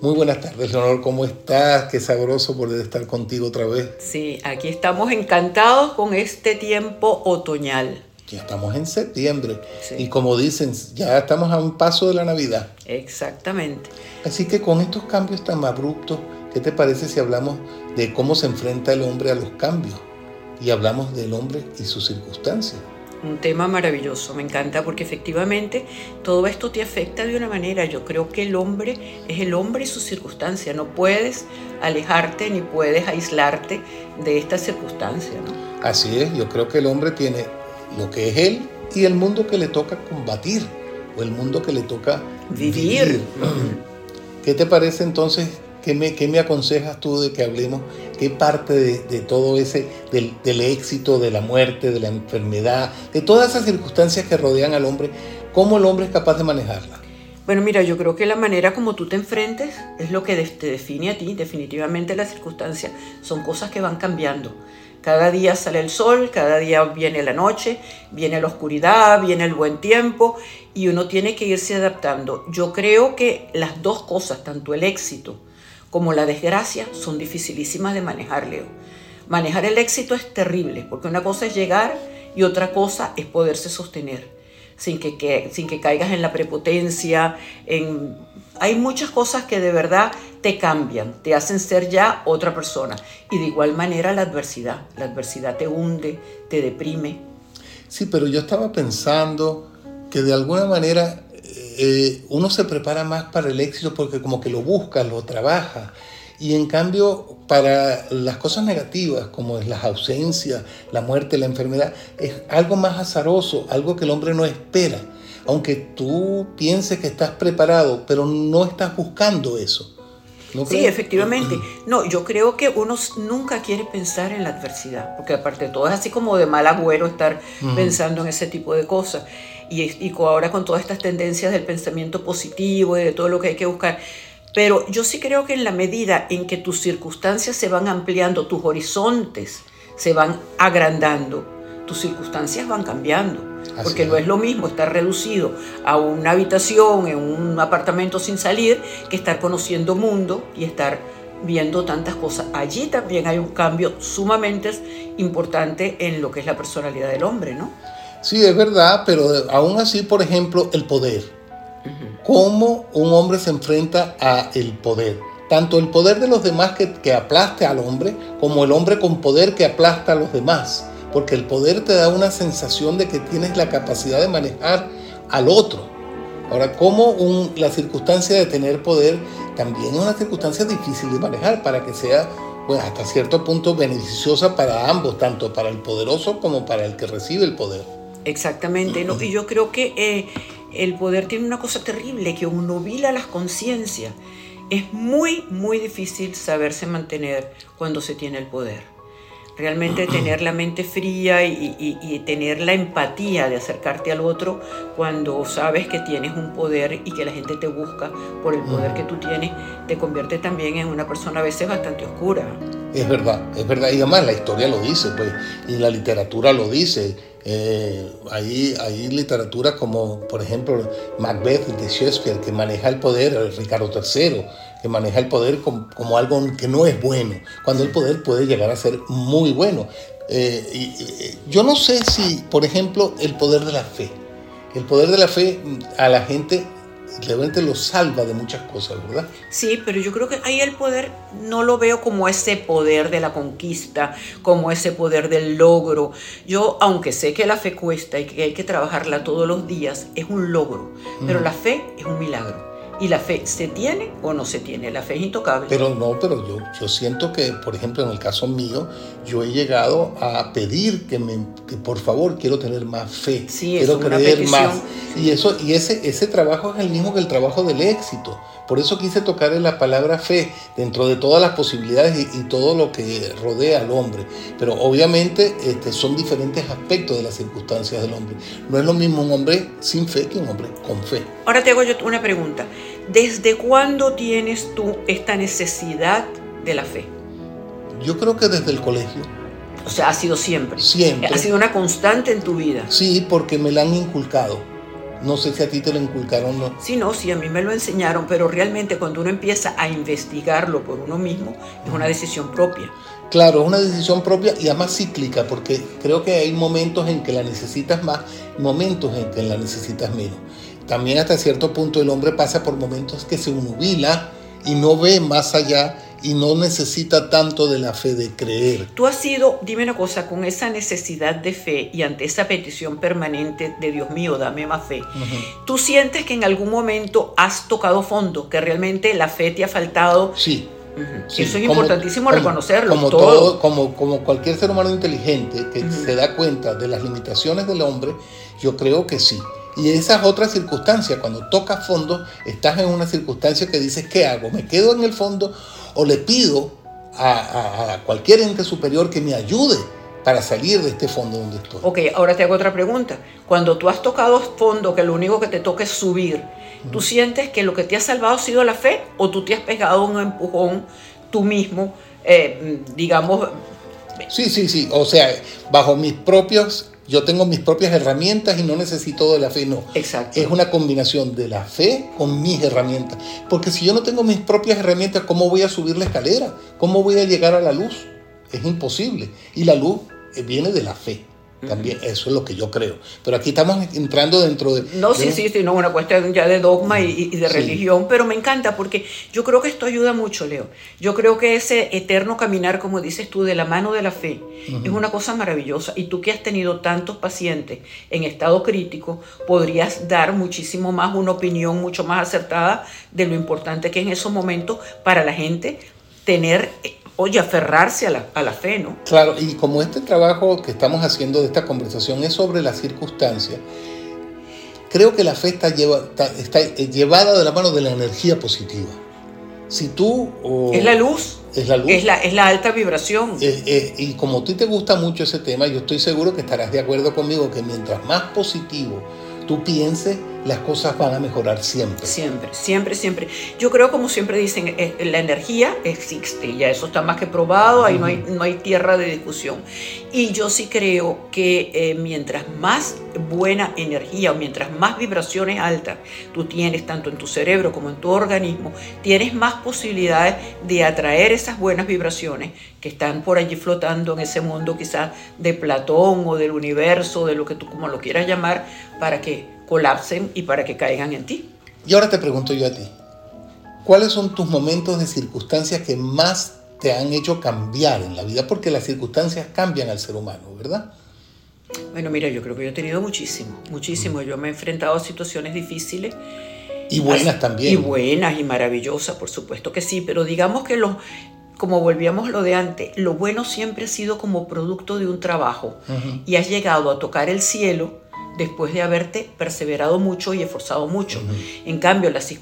Muy buenas tardes, Leonor. ¿Cómo estás? Qué sabroso poder estar contigo otra vez. Sí, aquí estamos encantados con este tiempo otoñal. Ya estamos en septiembre y como dicen, ya estamos a un paso de la Navidad. Exactamente. Así que con estos cambios tan abruptos, ¿qué te parece si hablamos de cómo se enfrenta el hombre a los cambios? Y hablamos del hombre y sus circunstancias un tema maravilloso, me encanta porque efectivamente todo esto te afecta de una manera. Yo creo que el hombre es el hombre y su circunstancia, no puedes alejarte ni puedes aislarte de esta circunstancia. Así es, yo creo que el hombre tiene lo que es él y el mundo que le toca combatir o el mundo que le toca vivir. ¿Qué te parece entonces ¿Qué me, aconsejas tú de que hablemos? ¿Qué parte de, todo ese, del, éxito, de la muerte, de la enfermedad, de todas esas circunstancias que rodean al hombre, cómo el hombre es capaz de manejarla? Bueno, mira, yo creo que la manera como tú te enfrentes es lo que te define a ti. Definitivamente las circunstancias son cosas que van cambiando. Cada día sale el sol, cada día viene la noche, viene la oscuridad, viene el buen tiempo y uno tiene que irse adaptando. Yo creo que las dos cosas, tanto el éxito como la desgracia son dificilísimas de manejar, Leo. Manejar el éxito es terrible, porque una cosa es llegar y otra cosa es poderse sostener, sin que, sin que caigas en la prepotencia. En... Hay muchas cosas que de verdad te cambian, te hacen ser ya otra persona. Y de igual manera la adversidad. La adversidad te hunde, te deprime. Sí, pero yo estaba pensando que de alguna manera eh, uno se prepara más para el éxito porque como que lo busca, lo trabaja. Y en cambio, para las cosas negativas, como es las ausencias, la muerte, la enfermedad, es algo más azaroso, algo que el hombre no espera. Aunque tú pienses que estás preparado, pero no estás buscando eso. Sí, efectivamente. No, yo creo que uno nunca quiere pensar en la adversidad, porque aparte de todo es así como de mal agüero estar pensando en ese tipo de cosas y, ahora con todas estas tendencias del pensamiento positivo y de todo lo que hay que buscar. Pero yo sí creo que en la medida en que tus circunstancias se van ampliando, tus horizontes se van agrandando, tus circunstancias van cambiando. Porque no es lo mismo estar reducido a una habitación, en un apartamento sin salir, que estar conociendo mundo y estar viendo tantas cosas. Allí también hay un cambio sumamente importante en lo que es la personalidad del hombre, ¿no? Sí, es verdad, pero aún así, por ejemplo, el poder. ¿Cómo un hombre se enfrenta a el poder? Tanto el poder de los demás que, que aplaste al hombre, como el hombre con poder que aplasta a los demás. Porque el poder te da una sensación de que tienes la capacidad de manejar al otro. Ahora, ¿cómo la circunstancia de tener poder también es una circunstancia difícil de manejar para que sea pues, hasta cierto punto beneficiosa para ambos, tanto para el poderoso como para el que recibe el poder? Exactamente, ¿no? y yo creo que eh, el poder tiene una cosa terrible, que vila las conciencias. Es muy, muy difícil saberse mantener cuando se tiene el poder. Realmente tener la mente fría y, tener la empatía de acercarte al otro cuando sabes que tienes un poder y que la gente te busca por el poder que tú tienes, te convierte también en una persona a veces bastante oscura. Es verdad, es verdad. Y además la historia lo dice, pues, y la literatura lo dice eh, hay, hay literatura como, por ejemplo, Macbeth de Shakespeare, que maneja el poder, Ricardo III, que maneja el poder como, algo que no es bueno, cuando el poder puede llegar a ser muy bueno. Eh, y, yo no sé si, por ejemplo, el poder de la fe. El poder de la fe a la gente realmente lo salva de muchas cosas, ¿verdad? Sí, pero yo creo que ahí el poder no lo veo como ese poder de la conquista, como ese poder del logro. Yo, aunque sé que la fe cuesta y que hay que trabajarla todos los días, es un logro, pero la fe es un milagro. ¿Y la fe se tiene o no se tiene? La fe es intocable. Pero no, pero yo, yo siento que, por ejemplo, en el caso mío, yo he llegado a pedir que, me, que por favor quiero tener más fe, sí, quiero creer más. Y, eso, y ese, ese trabajo es el mismo que el trabajo del éxito. Por eso quise tocar en la palabra fe dentro de todas las posibilidades y, todo lo que rodea al hombre. Pero obviamente este, son diferentes aspectos de las circunstancias del hombre. No es lo mismo un hombre sin fe que un hombre con fe. Ahora te hago yo una pregunta. ¿Desde cuándo tienes tú esta necesidad de la fe? Yo creo que desde el colegio. O sea, ha sido siempre. Siempre. Ha sido una constante en tu vida. Sí, porque me la han inculcado No sé si a ti te lo inculcaron o no. Sí, no, sí, a mí me lo enseñaron, pero realmente cuando uno empieza a investigarlo por uno mismo, es una decisión propia. Claro, es una decisión propia y además cíclica, porque creo que hay momentos en que la necesitas más, momentos en que la necesitas menos. También hasta cierto punto el hombre pasa por momentos que se nubila y no ve más allá y no necesita tanto de la fe de creer. Tú has sido, dime una cosa, con esa necesidad de fe y ante esa petición permanente de Dios mío, dame más fe, ¿tú sientes que en algún momento has tocado fondo, que realmente la fe te ha faltado? Sí. Eso es importantísimo reconocerlo. Como, todo. como, como cualquier ser humano inteligente que se da cuenta de las limitaciones del hombre, yo creo que sí. Y esa es otra circunstancia. Cuando tocas fondo, estás en una circunstancia que dices, ¿qué hago? ¿Me quedo en el fondo o le pido a, cualquier ente superior que me ayude para salir de este fondo donde estoy. Ok, ahora te hago otra pregunta. Cuando tú has tocado fondo, que lo único que te toca es subir, ¿tú sientes que lo que te ha salvado ha sido la fe o tú te has pegado un empujón tú mismo, eh, digamos... Sí, sí, sí. O sea, bajo mis propios yo tengo mis propias herramientas y no necesito de la fe, no. Exacto. Es una combinación de la fe con mis herramientas. Porque si yo no tengo mis propias herramientas, ¿cómo voy a subir la escalera? ¿Cómo voy a llegar a la luz? Es imposible. Y la luz viene de la fe. También, eso es lo que yo creo. Pero aquí estamos entrando dentro de... No, sí, sí, sí, no, una cuestión ya de dogma y, de religión, pero me encanta porque yo creo que esto ayuda mucho, Leo. Yo creo que ese eterno caminar, como dices tú, de la mano de la fe, es una cosa maravillosa. Y tú que has tenido tantos pacientes en estado crítico, podrías dar muchísimo más una opinión mucho más acertada de lo importante que es en esos momentos para la gente tener oye, aferrarse a la, a la, fe, ¿no? Claro, y como este trabajo que estamos haciendo de esta conversación es sobre las circunstancias, creo que la fe está, está, llevada de la mano de la energía positiva. Si tú... es la luz. Es la luz. Es la, es la alta vibración. y como a ti te gusta mucho ese tema, yo estoy seguro que estarás de acuerdo conmigo que mientras más positivo tú pienses, las cosas van a mejorar siempre. Siempre, siempre, siempre. Yo creo, como siempre dicen, eh, la energía existe, ya eso está más que probado, ahí no, hay, no hay tierra de discusión. Y yo sí creo que eh, mientras más buena energía o mientras más vibraciones altas tú tienes, tanto en tu cerebro como en tu organismo, tienes más posibilidades de atraer esas buenas vibraciones que están por allí flotando en ese mundo quizás de Platón o del universo, de lo que tú como lo quieras llamar, para que colapsen y para que caigan en ti. Y ahora te pregunto yo a ti, ¿cuáles son tus momentos de circunstancias que más te han hecho cambiar en la vida? Porque las circunstancias cambian al ser humano, ¿verdad? Bueno, mira, yo creo que yo he tenido muchísimo, muchísimo. Yo me he enfrentado a situaciones difíciles. Y buenas también. Y buenas y maravillosas, por supuesto que sí, pero digamos que lo, como volvíamos lo de antes, lo bueno siempre ha sido como producto de un trabajo y has llegado a tocar el cielo después de haberte perseverado mucho y esforzado mucho. En cambio, las,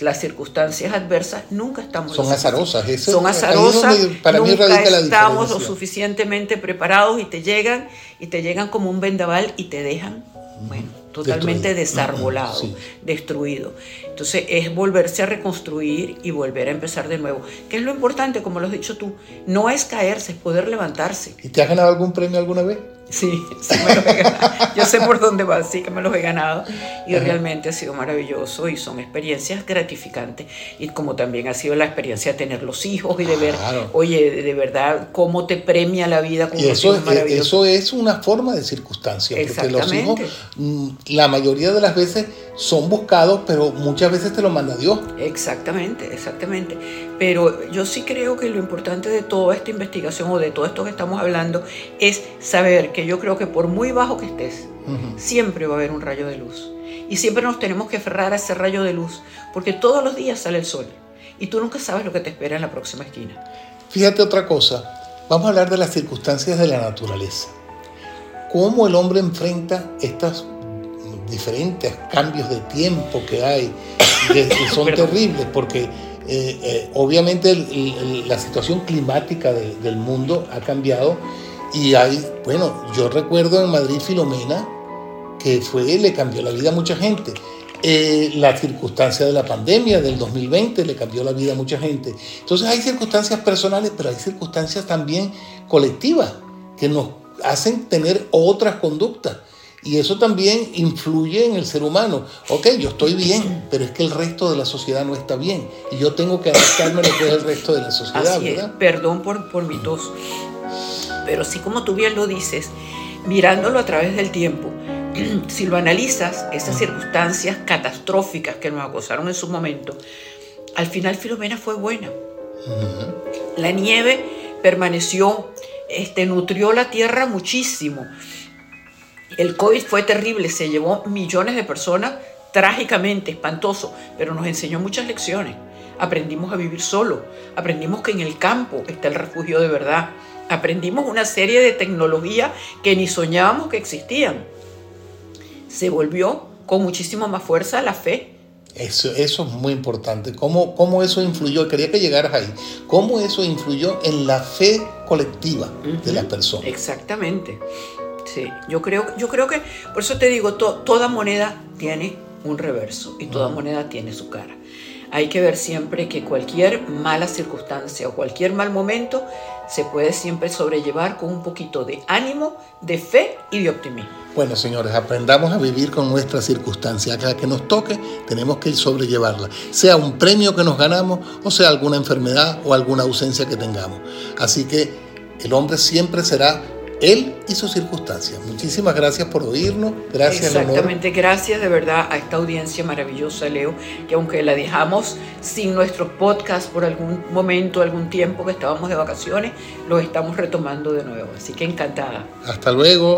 las, circunstancias adversas nunca estamos... Son azarosas. son azarosas. para nunca estamos lo suficientemente preparados y te llegan y te llegan como un vendaval y te dejan, bueno, totalmente desarbolado, destruido. Entonces es volverse a reconstruir y volver a empezar de nuevo. ¿Qué es lo importante, como lo has dicho tú? No es caerse, es poder levantarse. ¿Y te has ganado algún premio alguna vez? Sí, sí me los he ganado. Yo sé por dónde va, sí que me los he ganado y realmente ha sido maravilloso y son experiencias gratificantes y como también ha sido la experiencia de tener los hijos y de ver, oye, de verdad, cómo te premia la vida con y eso, eso es una forma de circunstancia, porque los hijos, mm, la mayoría de las veces son buscados, pero muchas veces te lo manda Dios. Exactamente, exactamente. Pero yo sí creo que lo importante de toda esta investigación o de todo esto que estamos hablando es saber que yo creo que por muy bajo que estés, siempre va a haber un rayo de luz. Y siempre nos tenemos que aferrar a ese rayo de luz, porque todos los días sale el sol y tú nunca sabes lo que te espera en la próxima esquina. Fíjate otra cosa, vamos a hablar de las circunstancias de la naturaleza. Cómo el hombre enfrenta estas diferentes cambios de tiempo que hay, que, son terribles, porque eh, eh, obviamente la situación climática del mundo ha cambiado y hay, bueno, yo recuerdo en Madrid Filomena, que fue, le cambió la vida a mucha gente. Eh, la circunstancia de la pandemia del 2020 le cambió la vida a mucha gente. Entonces hay circunstancias personales, pero hay circunstancias también colectivas que nos hacen tener otras conductas. Y eso también influye en el ser humano. Ok, yo estoy bien, pero es que el resto de la sociedad no está bien. Y yo tengo que adaptarme a lo que es el resto de la sociedad, Así es. Perdón por, por mi tos. Pero sí, como tú bien lo dices, mirándolo a través del tiempo, si lo analizas, esas circunstancias catastróficas que nos acosaron en su momento, al final Filomena fue buena. La nieve permaneció, este, nutrió la tierra muchísimo. El COVID fue terrible, se llevó millones de personas, trágicamente, espantoso, pero nos enseñó muchas lecciones. Aprendimos a vivir solo, aprendimos que en el campo está el refugio de verdad, aprendimos una serie de tecnologías que ni soñábamos que existían. Se volvió con muchísima más fuerza la fe. Eso, eso es muy importante. ¿Cómo, ¿Cómo eso influyó? Quería que llegaras ahí. ¿Cómo eso influyó en la fe colectiva de las personas? Exactamente. Sí, yo creo, yo creo que, por eso te digo, toda moneda tiene un reverso y toda moneda tiene su cara. Hay que ver siempre que cualquier mala circunstancia o cualquier mal momento se puede siempre sobrellevar con un poquito de ánimo, de fe y de optimismo. Bueno, señores, aprendamos a vivir con nuestras circunstancias. Cada que nos toque, tenemos que sobrellevarla. Sea un premio que nos ganamos o sea alguna enfermedad o alguna ausencia que tengamos. Así que el hombre siempre será él y sus circunstancias. Muchísimas gracias por oírnos. Gracias, Exactamente, gracias de verdad a esta audiencia maravillosa, Leo, que aunque la dejamos sin nuestros podcasts por algún momento, algún tiempo que estábamos de vacaciones, los estamos retomando de nuevo. Así que encantada. Hasta luego.